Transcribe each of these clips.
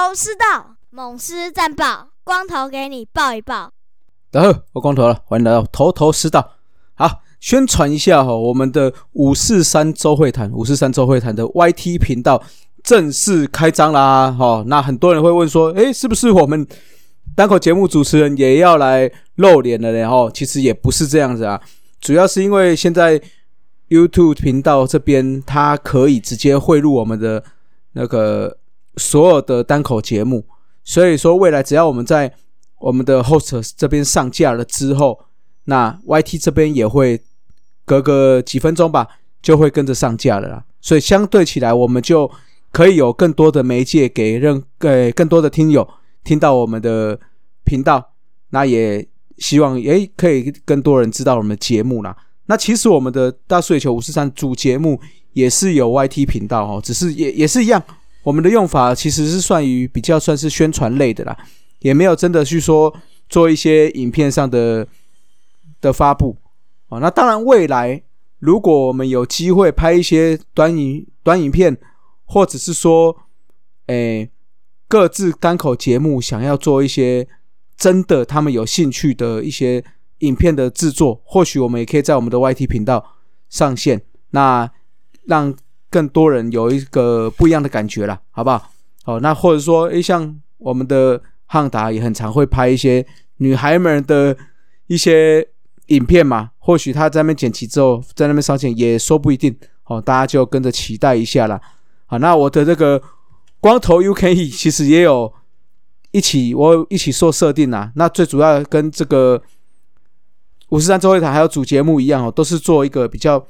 头头是道，猛狮战报，光头给你报一报。然后我光头了，欢迎来到头头是道。好，宣传一下哈，我们的五四三周会谈，五四三周会谈的 YT 频道正式开张啦！哈，那很多人会问说，诶，是不是我们单口节目主持人也要来露脸了？然后其实也不是这样子啊，主要是因为现在 YouTube 频道这边它可以直接汇入我们的那个所有的单口节目，所以说未来只要我们在我们的 host 这边上架了之后，那 YT 这边也会隔个几分钟吧，就会跟着上架了啦。所以相对起来，我们就可以有更多的媒介给任给更多的听友听到我们的频道。那也希望诶可以更多人知道我们的节目啦。那其实我们的大水球五四三主节目也是有 YT 频道哦，只是也也是一样，我们的用法其实是算于比较算是宣传类的啦。也没有真的去说做一些影片上的的发布啊。那当然，未来如果我们有机会拍一些短影短影片，或者是说，诶，各自单口节目想要做一些真的他们有兴趣的一些影片的制作，或许我们也可以在我们的 YT 频道上线，那让更多人有一个不一样的感觉了，好不好？好，那或者说，诶，像我们的。汉达也很常会拍一些女孩们的一些影片嘛，或许他在那边剪辑之后，在那边上线也说不一定哦，大家就跟着期待一下啦。好，那我的这个光头 UKE 其实也有一起，我一起做设定啊。那最主要跟这个五十三周会谈还有主节目一样哦，都是做一个比较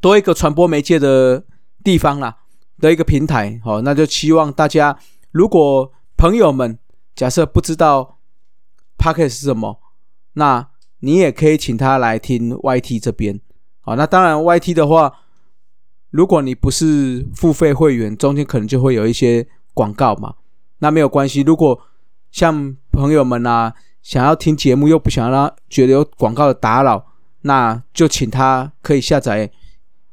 多一个传播媒介的地方啦的一个平台。好，那就期望大家如果朋友们。假设不知道 Pocket 是什么，那你也可以请他来听 YT 这边。好，那当然 YT 的话，如果你不是付费会员，中间可能就会有一些广告嘛。那没有关系，如果像朋友们啊想要听节目又不想让觉得有广告的打扰，那就请他可以下载，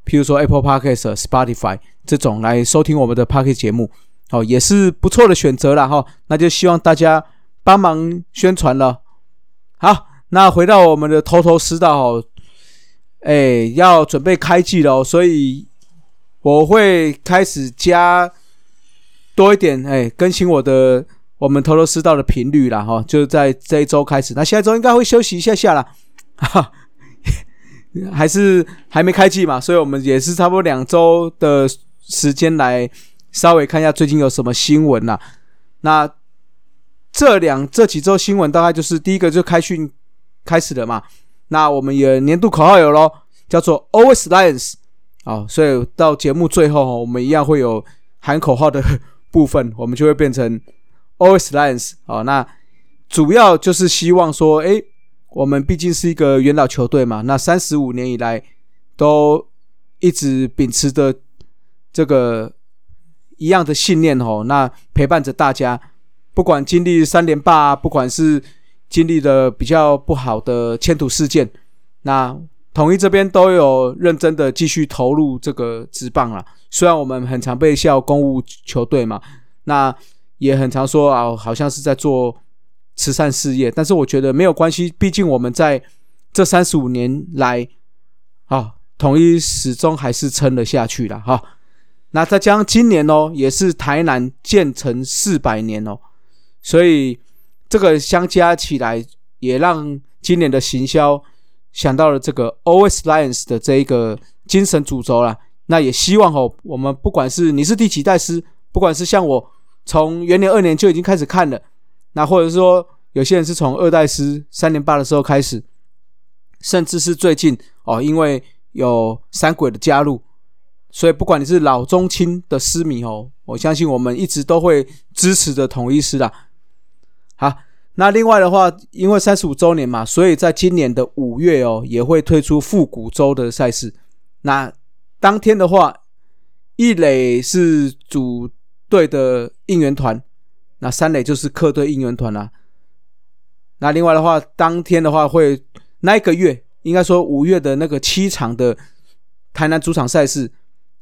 譬如说 Apple Podcast、Spotify 这种来收听我们的 Pocket 节目。哦，也是不错的选择了哈，那就希望大家帮忙宣传了。好，那回到我们的头头是道哦，哎，要准备开季了，所以我会开始加多一点，哎，更新我的我们头头是道的频率了哈，就在这一周开始，那下一周应该会休息一下下啦，哈，还是还没开季嘛，所以我们也是差不多两周的时间来。稍微看一下最近有什么新闻呐？那这两这几周新闻大概就是第一个就开训开始了嘛。那我们也年度口号有咯，叫做 Always Lions 啊。所以到节目最后，我们一样会有喊口号的部分，我们就会变成 Always Lions 啊。那主要就是希望说，哎，我们毕竟是一个元老球队嘛，那三十五年以来都一直秉持着这个。一样的信念哦，那陪伴着大家，不管经历三连霸，不管是经历的比较不好的迁徒事件，那统一这边都有认真的继续投入这个职棒了。虽然我们很常被笑公务球队嘛，那也很常说啊，好像是在做慈善事业，但是我觉得没有关系，毕竟我们在这三十五年来，啊，统一始终还是撑了下去了哈。那再加上今年哦，也是台南建成四百年哦，所以这个相加起来，也让今年的行销想到了这个 OS Lions 的这一个精神主轴了。那也希望哦，我们不管是你是第几代师，不管是像我从元年二年就已经开始看了，那或者说有些人是从二代师三年八的时候开始，甚至是最近哦，因为有三鬼的加入。所以，不管你是老中青的师迷哦，我相信我们一直都会支持着统一师的。好，那另外的话，因为三十五周年嘛，所以在今年的五月哦，也会推出复古周的赛事。那当天的话，一垒是主队的应援团，那三垒就是客队应援团啦。那另外的话，当天的话会那一个月，应该说五月的那个七场的台南主场赛事。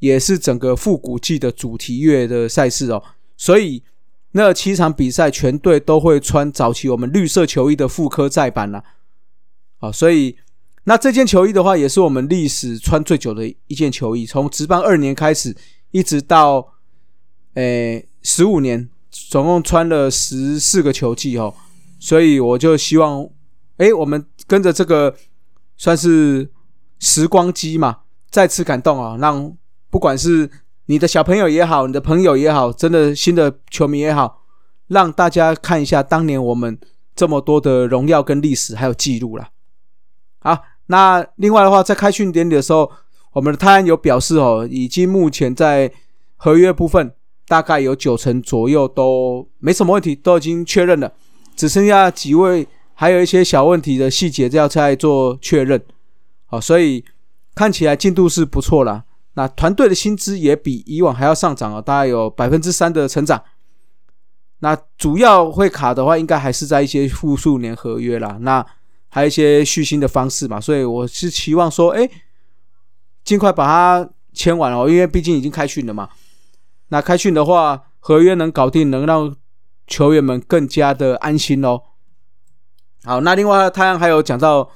也是整个复古季的主题乐的赛事哦，所以那七场比赛全队都会穿早期我们绿色球衣的复刻再版啦。啊，所以那这件球衣的话，也是我们历史穿最久的一件球衣，从职棒二年开始，一直到诶十五年，总共穿了十四个球季哦。所以我就希望，诶，我们跟着这个算是时光机嘛，再次感动啊，让不管是你的小朋友也好，你的朋友也好，真的新的球迷也好，让大家看一下当年我们这么多的荣耀跟历史还有记录了。好，那另外的话，在开训典礼的时候，我们的泰安有表示哦，已经目前在合约部分大概有九成左右都没什么问题，都已经确认了，只剩下几位还有一些小问题的细节要再做确认。好，所以看起来进度是不错啦。那团队的薪资也比以往还要上涨哦，大概有百分之三的成长。那主要会卡的话，应该还是在一些复数年合约啦。那还有一些续薪的方式嘛，所以我是期望说，哎，尽快把它签完哦，因为毕竟已经开训了嘛。那开训的话，合约能搞定，能让球员们更加的安心哦。好，那另外太阳还有讲到，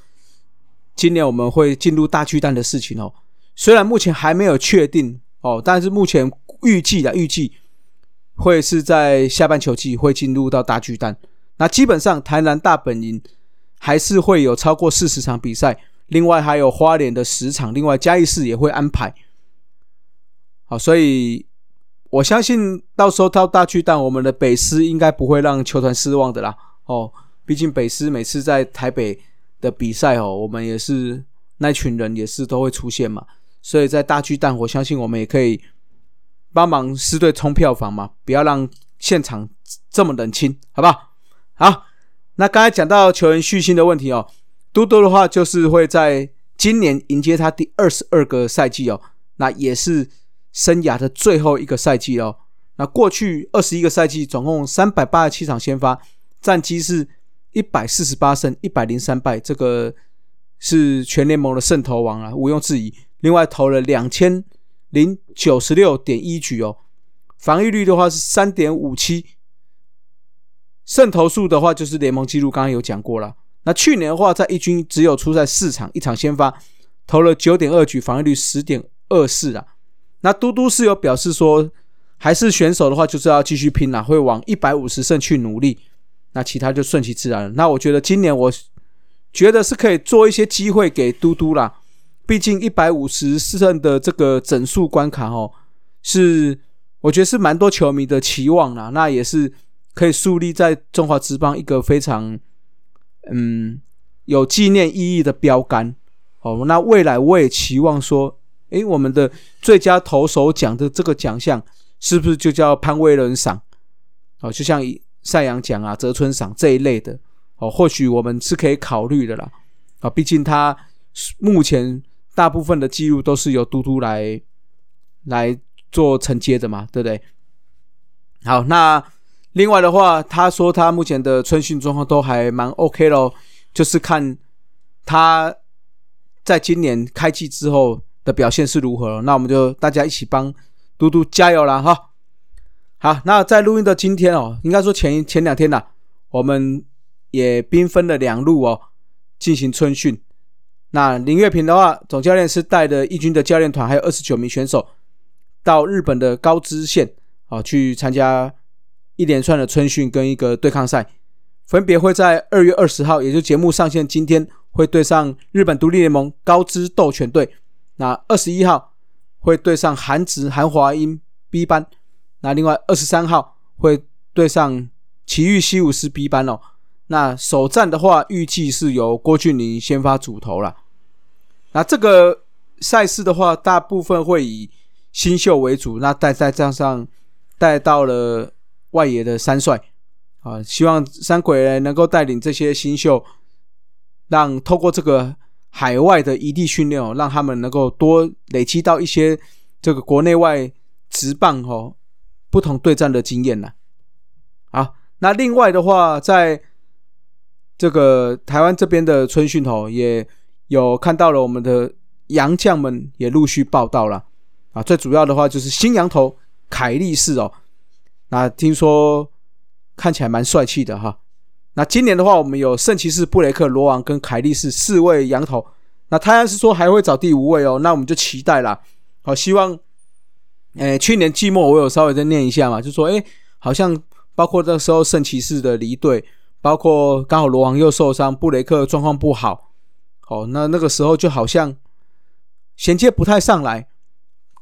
今年我们会进入大巨蛋的事情哦。虽然目前还没有确定哦，但是目前预计的预计会是在下半球季会进入到大巨蛋。那基本上台南大本营。还是会有超过四十场比赛，另外还有花莲的十场，另外嘉义市也会安排。好，所以我相信到时候到大巨蛋，我们的北师应该不会让球团失望的啦。哦，毕竟北师每次在台北的比赛哦，我们也是那群人也是都会出现嘛，所以在大巨蛋，我相信我们也可以帮忙师队冲票房嘛，不要让现场这么冷清，好不好？好。那刚才讲到球员续薪的问题哦，嘟嘟的话就是会在今年迎接他第二十二个赛季哦，那也是生涯的最后一个赛季哦。那过去二十一个赛季，总共三百八十七场先发，战绩是一百四十八胜一百零三败，这个是全联盟的胜投王啊，毋庸置疑。另外投了两千零九十六点一局哦，防御率的话是三点五七。胜投数的话，就是联盟纪录，刚刚有讲过了。那去年的话，在一军只有出赛四场，一场先发，投了九点二局，防御率十点二四啊。那嘟嘟是有表示说，还是选手的话，就是要继续拼啦，会往一百五十胜去努力。那其他就顺其自然了。那我觉得今年，我觉得是可以做一些机会给嘟嘟啦。毕竟一百五十胜的这个整数关卡哦，是我觉得是蛮多球迷的期望啦。那也是。可以树立在中华职棒一个非常嗯有纪念意义的标杆哦。那未来我也期望说，诶，我们的最佳投手奖的这个奖项是不是就叫潘威伦赏？哦，就像赛扬奖啊、泽村赏这一类的哦，或许我们是可以考虑的啦。啊，毕竟他目前大部分的记录都是由嘟嘟来来做承接的嘛，对不对？好，那。另外的话，他说他目前的春训状况都还蛮 OK 咯，就是看他在今年开季之后的表现是如何。那我们就大家一起帮嘟嘟加油了哈。好，那在录音的今天哦，应该说前前两天呐，我们也兵分了两路哦进行春训。那林月平的话，总教练是带着义军的教练团，还有二十九名选手到日本的高知县啊去参加。一连串的春训跟一个对抗赛，分别会在二月二十号，也就节目上线今天会对上日本独立联盟高知斗犬队。那二十一号会对上韩职韩华英 B 班。那另外二十三号会对上奇遇西武师 B 班哦。那首战的话，预计是由郭俊霖先发主投了。那这个赛事的话，大部分会以新秀为主，那带再加上带到了。外野的三帅啊，希望三鬼能够带领这些新秀，让透过这个海外的异地训练哦，让他们能够多累积到一些这个国内外直棒哦不同对战的经验呢。好，那另外的话，在这个台湾这边的春训哦，也有看到了我们的洋将们也陆续报道了啊。最主要的话就是新羊头凯利士哦。那听说看起来蛮帅气的哈。那今年的话，我们有圣骑士、布雷克、罗王跟凯利士四位羊头。那泰安是说还会找第五位哦，那我们就期待啦。好，希望，诶，去年季末我有稍微再念一下嘛，就说，诶，好像包括那时候圣骑士的离队，包括刚好罗王又受伤，布雷克状况不好，好，那那个时候就好像衔接不太上来。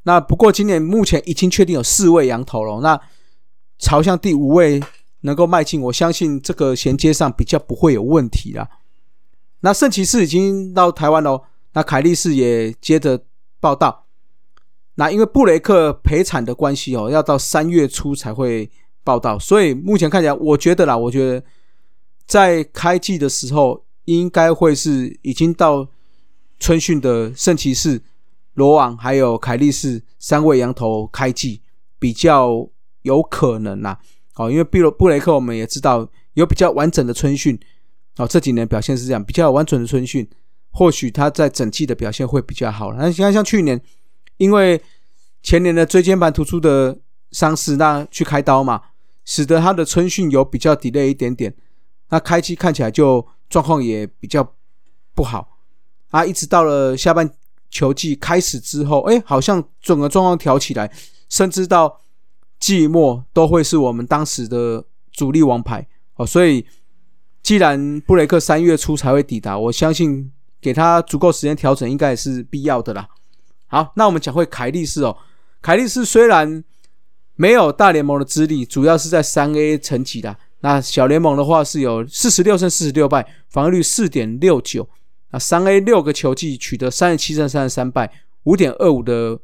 那不过今年目前已经确定有四位羊头了，那朝向第五位能够迈进，我相信这个衔接上比较不会有问题啦。那圣骑士已经到台湾喽，那凯利士也接着报道。那因为布雷克陪产的关系哦，要到三月初才会报道，所以目前看起来，我觉得啦，我觉得在开季的时候应该会是已经到春训的圣骑士。罗网还有凯利士三位羊头开季比较有可能呐，哦，因为布布雷克我们也知道有比较完整的春训，哦，这几年表现是这样，比较完整的春训，或许他在整季的表现会比较好。那你看像去年，因为前年的椎间盘突出的伤势，那去开刀嘛，使得他的春训有比较 delay 一点点，那开机看起来就状况也比较不好啊，一直到了下半。球季开始之后，哎，好像整个状况调起来，甚至到季末都会是我们当时的主力王牌哦。所以，既然布雷克三月初才会抵达，我相信给他足够时间调整，应该也是必要的啦。好，那我们讲回凯利斯哦，凯利斯虽然没有大联盟的资历，主要是在三 A 层级的，那小联盟的话是有四十六胜四十六败，防御率四点六九。那三 A 六个球季取得三十七胜三十三败，五点二五的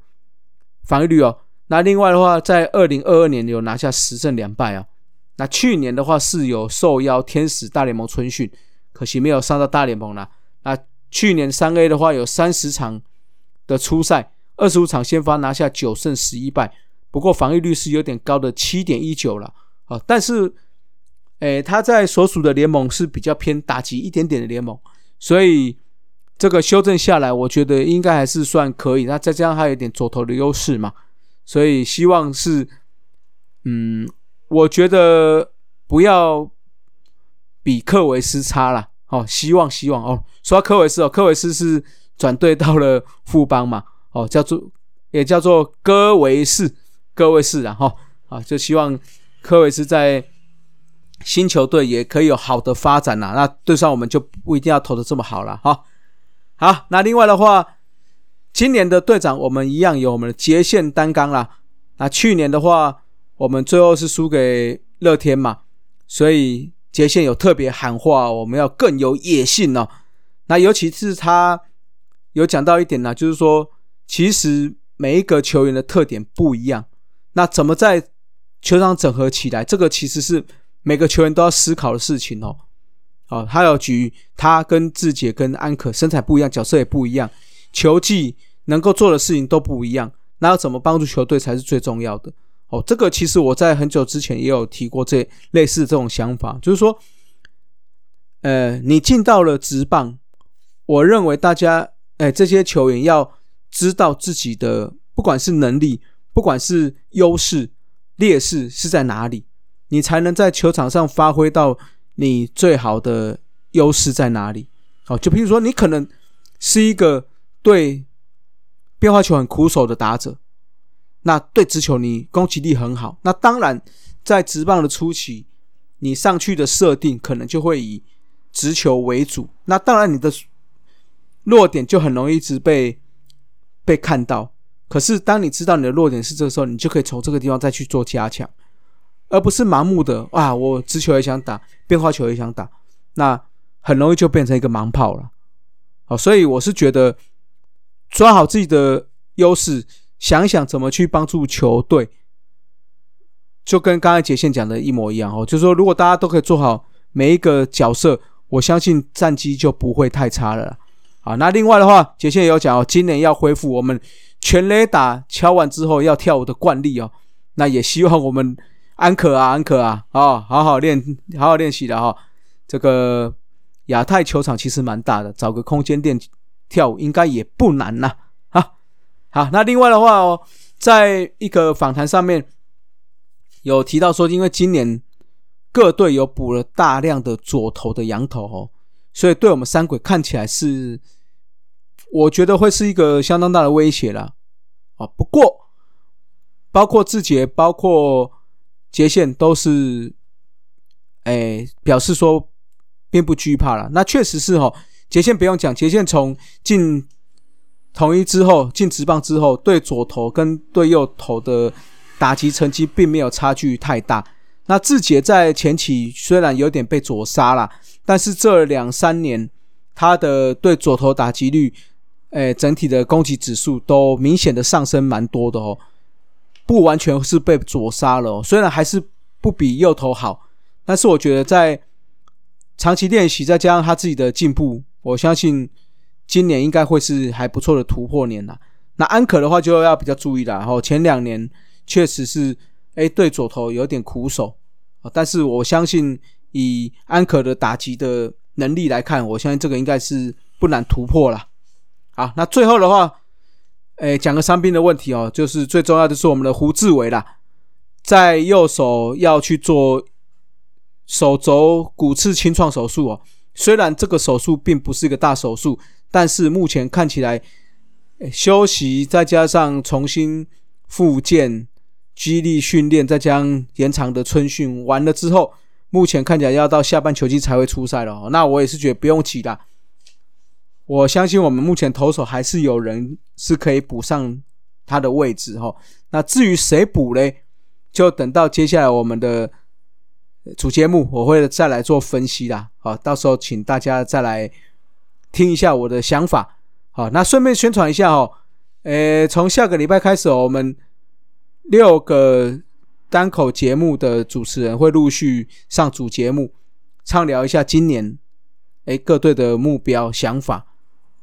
防御率哦。那另外的话，在二零二二年有拿下十胜两败啊。那去年的话是有受邀天使大联盟春训，可惜没有上到大联盟啦。那去年三 A 的话有三十场的初赛，二十五场先发拿下九胜十一败，不过防御率是有点高的七点一九了啊。但是，诶，他在所属的联盟是比较偏打击一点点的联盟。所以这个修正下来，我觉得应该还是算可以。那再加上他有点左投的优势嘛，所以希望是，嗯，我觉得不要比科维斯差了。哦，希望希望哦。说到科维斯哦，科维斯是转队到了富邦嘛，哦，叫做也叫做戈维士，戈维士啊，哈啊，就希望科维斯在。新球队也可以有好的发展啦，那对上我们就不一定要投的这么好了哈。好，那另外的话，今年的队长我们一样有我们的杰线单纲啦。那去年的话，我们最后是输给乐天嘛，所以杰线有特别喊话，我们要更有野性哦。那尤其是他有讲到一点呢，就是说，其实每一个球员的特点不一样，那怎么在球场整合起来，这个其实是。每个球员都要思考的事情哦，哦，他有举他跟志杰跟安可身材不一样，角色也不一样，球技能够做的事情都不一样，那要怎么帮助球队才是最重要的哦。这个其实我在很久之前也有提过这类似这种想法，就是说，呃，你进到了职棒，我认为大家哎这些球员要知道自己的不管是能力，不管是优势劣势是在哪里。你才能在球场上发挥到你最好的优势在哪里？哦，就比如说，你可能是一个对变化球很苦手的打者，那对直球你攻击力很好，那当然在直棒的初期，你上去的设定可能就会以直球为主，那当然你的弱点就很容易一直被被看到。可是当你知道你的弱点是这个时候，你就可以从这个地方再去做加强。而不是盲目的啊！我直球也想打，变化球也想打，那很容易就变成一个盲炮了。好，所以我是觉得抓好自己的优势，想想怎么去帮助球队，就跟刚才杰线讲的一模一样哦。就是说，如果大家都可以做好每一个角色，我相信战绩就不会太差了。好，那另外的话，杰线也有讲哦，今年要恢复我们全垒打敲完之后要跳舞的惯例哦。那也希望我们。安可啊，安可啊，哦，好好练，好好练习的哈。这个亚太球场其实蛮大的，找个空间练跳舞应该也不难呐。哈，好，那另外的话哦，在一个访谈上面有提到说，因为今年各队有补了大量的左投的羊头哦，所以对我们三鬼看起来是，我觉得会是一个相当大的威胁啦。啊，不过包括志杰，包括杰线都是，哎，表示说并不惧怕了。那确实是哈，杰线不用讲，杰线从进统一之后，进职棒之后，对左投跟对右投的打击成绩并没有差距太大。那志杰在前期虽然有点被左杀了，但是这两三年他的对左投打击率。哎，整体的攻击指数都明显的上升蛮多的哦，不完全是被左杀了，虽然还是不比右头好，但是我觉得在长期练习再加上他自己的进步，我相信今年应该会是还不错的突破年了。那安可的话就要比较注意了，然后前两年确实是哎对左头有点苦手啊，但是我相信以安可的打击的能力来看，我相信这个应该是不难突破了。好，那最后的话，诶，讲个伤兵的问题哦，就是最重要的是我们的胡志伟啦，在右手要去做手肘骨刺清创手术哦。虽然这个手术并不是一个大手术，但是目前看起来，休息再加上重新复健、激励训练，再加上延长的春训完了之后，目前看起来要到下半球季才会出赛了。那我也是觉得不用急的。我相信我们目前投手还是有人是可以补上他的位置哈。那至于谁补嘞，就等到接下来我们的主节目我会再来做分析啦。好，到时候请大家再来听一下我的想法。好，那顺便宣传一下哦，呃，从下个礼拜开始，我们六个单口节目的主持人会陆续上主节目，畅聊一下今年哎各队的目标想法。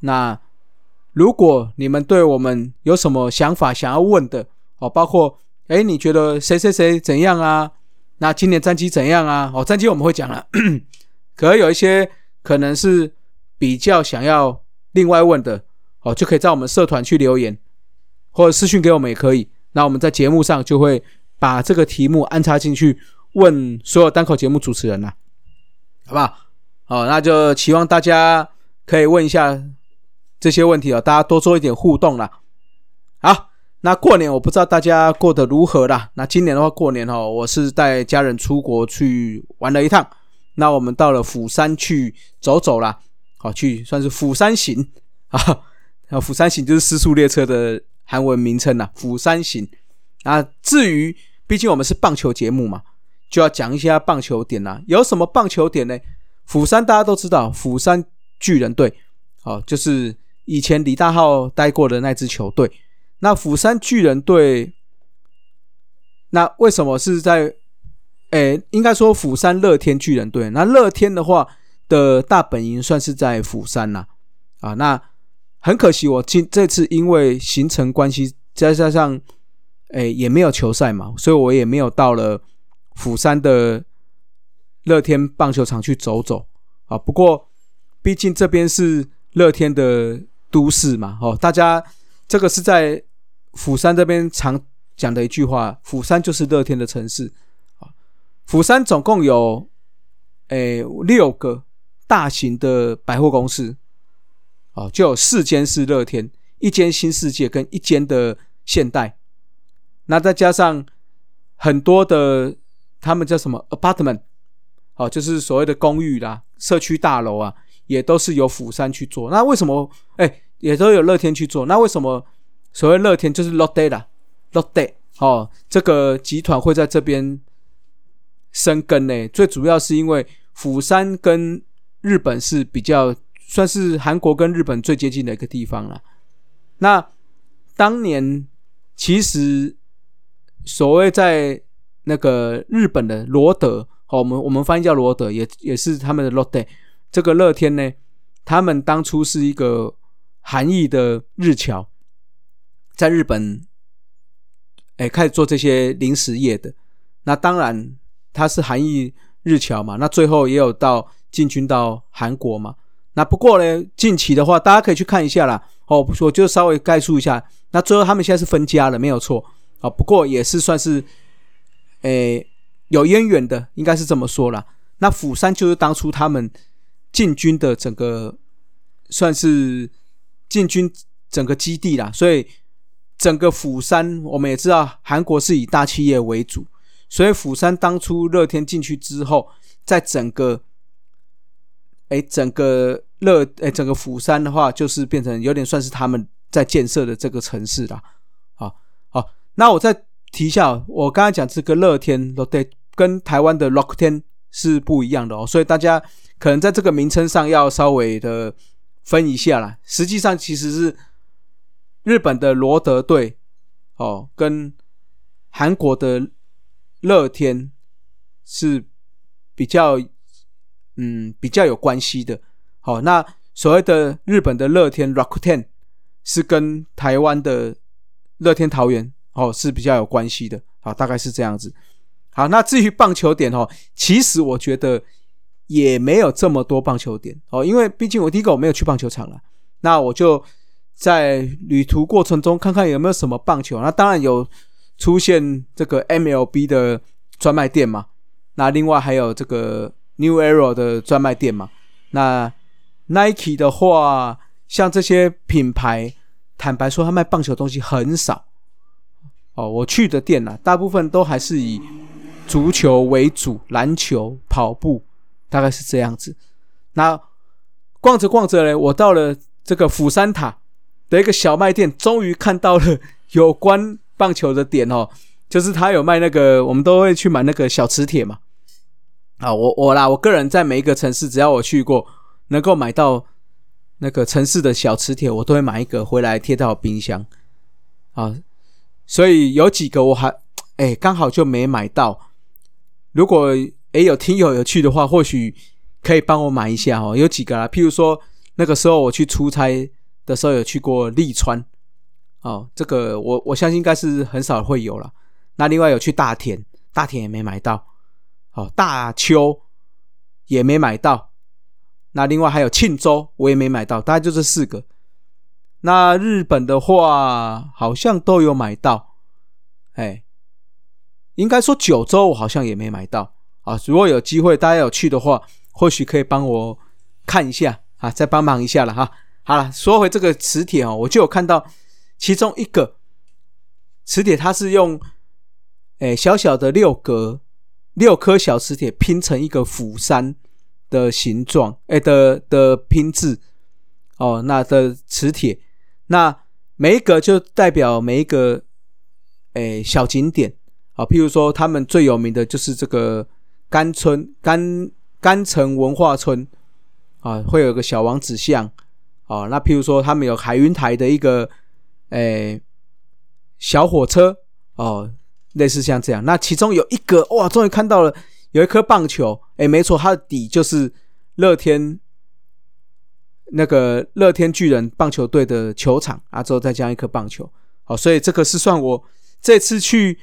那如果你们对我们有什么想法想要问的哦，包括哎，你觉得谁谁谁怎样啊？那今年战绩怎样啊？哦，战绩我们会讲了，可能有一些可能是比较想要另外问的哦，就可以在我们社团去留言或者私信给我们也可以。那我们在节目上就会把这个题目安插进去问所有单口节目主持人啦，好不好？好，那就期望大家可以问一下。这些问题啊，大家多做一点互动啦。那过年我不知道大家过得如何啦。那今年的话，过年哦，我是带家人出国去玩了一趟。那我们到了釜山去走走啦，好，去算是釜山行 啊。那釜山行就是失速列车的韩文名称呐。釜山行。那至于，毕竟我们是棒球节目嘛，就要讲一下棒球点啦。有什么棒球点呢？釜山大家都知道，釜山巨人队，哦，就是。以前李大浩待过的那支球队，那釜山巨人队，那为什么是在？诶，应该说釜山乐天巨人队。那乐天的话的大本营算是在釜山啦，啊，那很可惜，我今这次因为行程关系，再加上诶也没有球赛嘛，所以我也没有到了釜山的乐天棒球场去走走啊。不过，毕竟这边是乐天的。都市嘛，哦，大家这个是在釜山这边常讲的一句话，釜山就是乐天的城市啊。釜山总共有诶六个大型的百货公司，哦，就有四间是乐天，一间新世界跟一间的现代，那再加上很多的他们叫什么 apartment，哦，就是所谓的公寓啦、社区大楼啊，也都是由釜山去做。那为什么？哎。也都有乐天去做，那为什么所谓乐天就是 Lotte 啦？Lotte 哦，这个集团会在这边生根呢？最主要是因为釜山跟日本是比较算是韩国跟日本最接近的一个地方了。那当年其实所谓在那个日本的罗德，哦，我们我们翻译叫罗德，也也是他们的乐天。这个乐天呢，他们当初是一个。韩裔的日侨在日本，哎，开始做这些零食业的。那当然，它是韩裔日侨嘛。那最后也有到进军到韩国嘛。那不过呢，近期的话，大家可以去看一下啦。哦，我就稍微概述一下。那最后他们现在是分家了，没有错啊。不过也是算是，哎，有渊源的，应该是这么说啦。那釜山就是当初他们进军的整个算是进军整个基地啦，所以整个釜山我们也知道，韩国是以大企业为主，所以釜山当初乐天进去之后，在整个哎整个乐哎整个釜山的话，就是变成有点算是他们在建设的这个城市啦。好，好，那我再提一下，我刚才讲这个乐天对，跟台湾的 Rock 天是不一样的哦，所以大家可能在这个名称上要稍微的分一下啦。实际上其实是日本的罗德队哦，跟韩国的乐天是比较嗯比较有关系的。好，那所谓的日本的乐天 Rock Ten 是跟台湾的乐天桃园哦是比较有关系的。好，大概是这样子。好，那至于棒球点哦，其实我觉得也没有这么多棒球点哦，因为毕竟我第一个我没有去棒球场了，那我就在旅途过程中看看有没有什么棒球。那当然有出现这个 MLB 的专卖店嘛，那另外还有这个 New Era 的专卖店嘛。那 Nike 的话，像这些品牌，坦白说，他卖棒球东西很少哦。我去的店呢，大部分都还是以足球为主，篮球、跑步，大概是这样子。那逛着逛着呢，我到了这个釜山塔的一个小卖店，终于看到了有关棒球的点哦，就是他有卖那个，我们都会去买那个小磁铁嘛。啊，我我啦，我个人在每一个城市，只要我去过，能够买到那个城市的小磁铁，我都会买一个回来贴到冰箱。啊，所以有几个我还哎刚好就没买到。如果诶有听友有去的话，或许可以帮我买一下哦。有几个啦，譬如说那个时候我去出差的时候有去过利川，哦，这个我我相信应该是很少会有了。那另外有去大田，大田也没买到，哦，大邱也没买到。那另外还有庆州，我也没买到，大概就这四个。那日本的话，好像都有买到，哎。应该说九州我好像也没买到啊！如果有机会大家有去的话，或许可以帮我看一下啊，再帮忙一下了哈。好了，说回这个磁铁哦，我就有看到其中一个磁铁，它是用诶小小的六格六颗小磁铁拼成一个釜山的形状，诶的的拼字哦，那的磁铁，那每一个就代表每一个诶小景点。啊，譬如说，他们最有名的就是这个甘村甘甘城文化村啊，会有个小王子像哦。那譬如说，他们有海云台的一个诶小火车哦，类似像这样。那其中有一个哇，终于看到了有一颗棒球，诶，没错，它的底就是乐天那个乐天巨人棒球队的球场啊，之后再加一颗棒球。好，所以这个是算我这次去。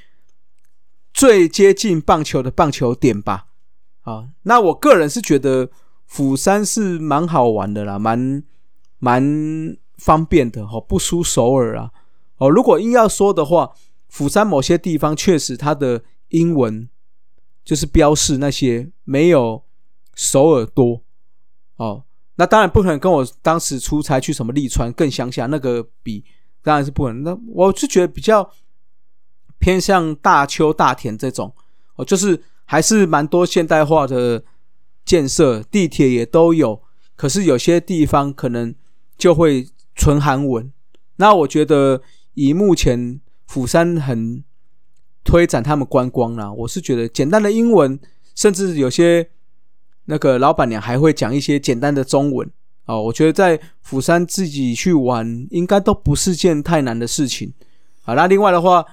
最接近棒球的棒球点吧，啊，那我个人是觉得釜山是蛮好玩的啦，蛮蛮方便的哦，不输首尔啊，哦，如果硬要说的话，釜山某些地方确实它的英文就是标示那些没有首尔多哦，那当然不可能跟我当时出差去什么利川更乡下那个比，当然是不可能。那我是觉得比较。偏向大丘、大田这种哦，就是还是蛮多现代化的建设，地铁也都有。可是有些地方可能就会纯韩文。那我觉得以目前釜山很推展他们观光啦，我是觉得简单的英文，甚至有些那个老板娘还会讲一些简单的中文哦。我觉得在釜山自己去玩，应该都不是件太难的事情。好，那另外的话。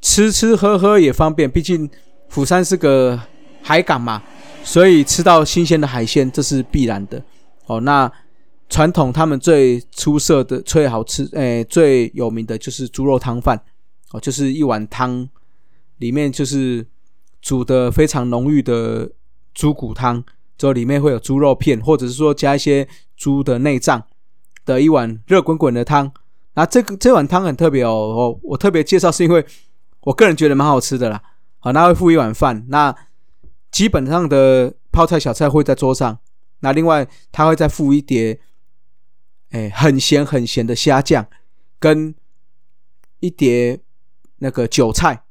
吃吃喝喝也方便，毕竟釜山是个海港嘛，所以吃到新鲜的海鲜这是必然的。哦，那传统他们最出色的、最好吃、诶最有名的就是猪肉汤饭。哦，就是一碗汤，里面就是煮的非常浓郁的猪骨汤，之后里面会有猪肉片，或者是说加一些猪的内脏的一碗热滚滚的汤。那这个这碗汤很特别哦，我我特别介绍是因为。我个人觉得蛮好吃的啦，好，那会附一碗饭，那基本上的泡菜小菜会在桌上，那另外他会再附一碟，哎，很咸很咸的虾酱，跟一碟那个韭菜，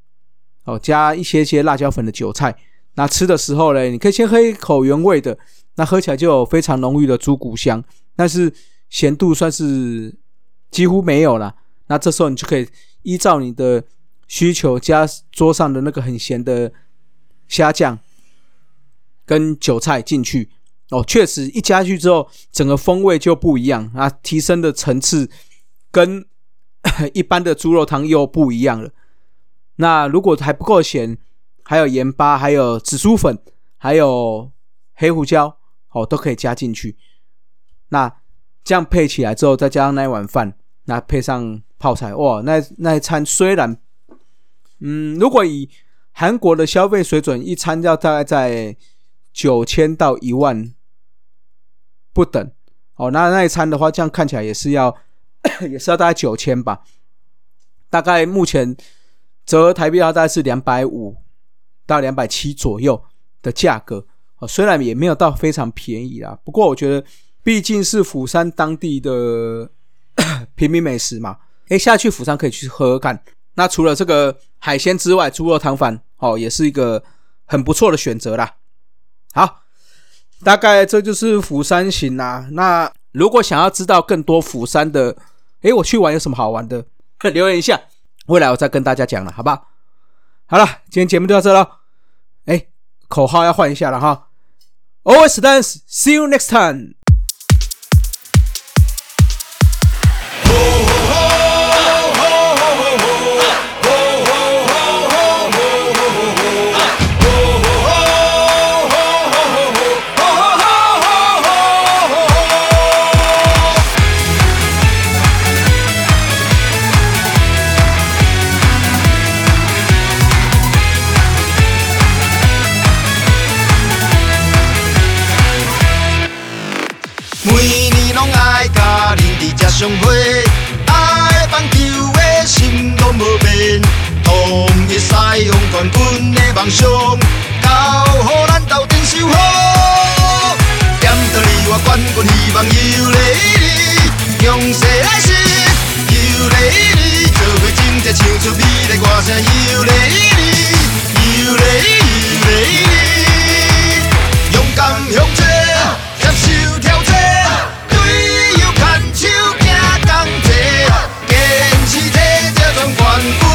哦，加一些些辣椒粉的韭菜。那吃的时候呢，你可以先喝一口原味的，那喝起来就有非常浓郁的猪骨香，但是咸度算是几乎没有了。那这时候你就可以依照你的需求加桌上的那个很咸的虾酱跟韭菜进去。哦，确实一加去之后，整个风味就不一样啊，提升的层次跟 一般的猪肉汤又不一样了。那如果还不够咸，还有盐巴，还有紫苏粉，还有黑胡椒，哦，都可以加进去。那这样配起来之后，再加上那一碗饭，那配上泡菜，哇，那那一餐虽然，嗯，如果以韩国的消费水准，一餐要大概在九千到一万不等，哦，那那一餐的话，这样看起来也是要，也是要大概九千吧。大概目前折合台币要大概是两百五。到两百七左右的价格哦，虽然也没有到非常便宜啦，不过我觉得毕竟是釜山当地的 平民美食嘛，诶，下去釜山可以去喝喝看。那除了这个海鲜之外，猪肉汤饭哦，也是一个很不错的选择啦。好，大概这就是釜山行啦。那如果想要知道更多釜山的，诶，我去玩有什么好玩的，留言一下，未来我再跟大家讲了，好吧好？了，今天节目就到这了。哎，口号要换一下了哈！Always dance，see you next time。相会，爱棒球的心拢无变，同一西洋冠军的梦想，交予咱斗阵守护。点到你我冠军希望又来你，强势来势又来你，做伙真正唱出美丽歌声又来你，又来又来你，on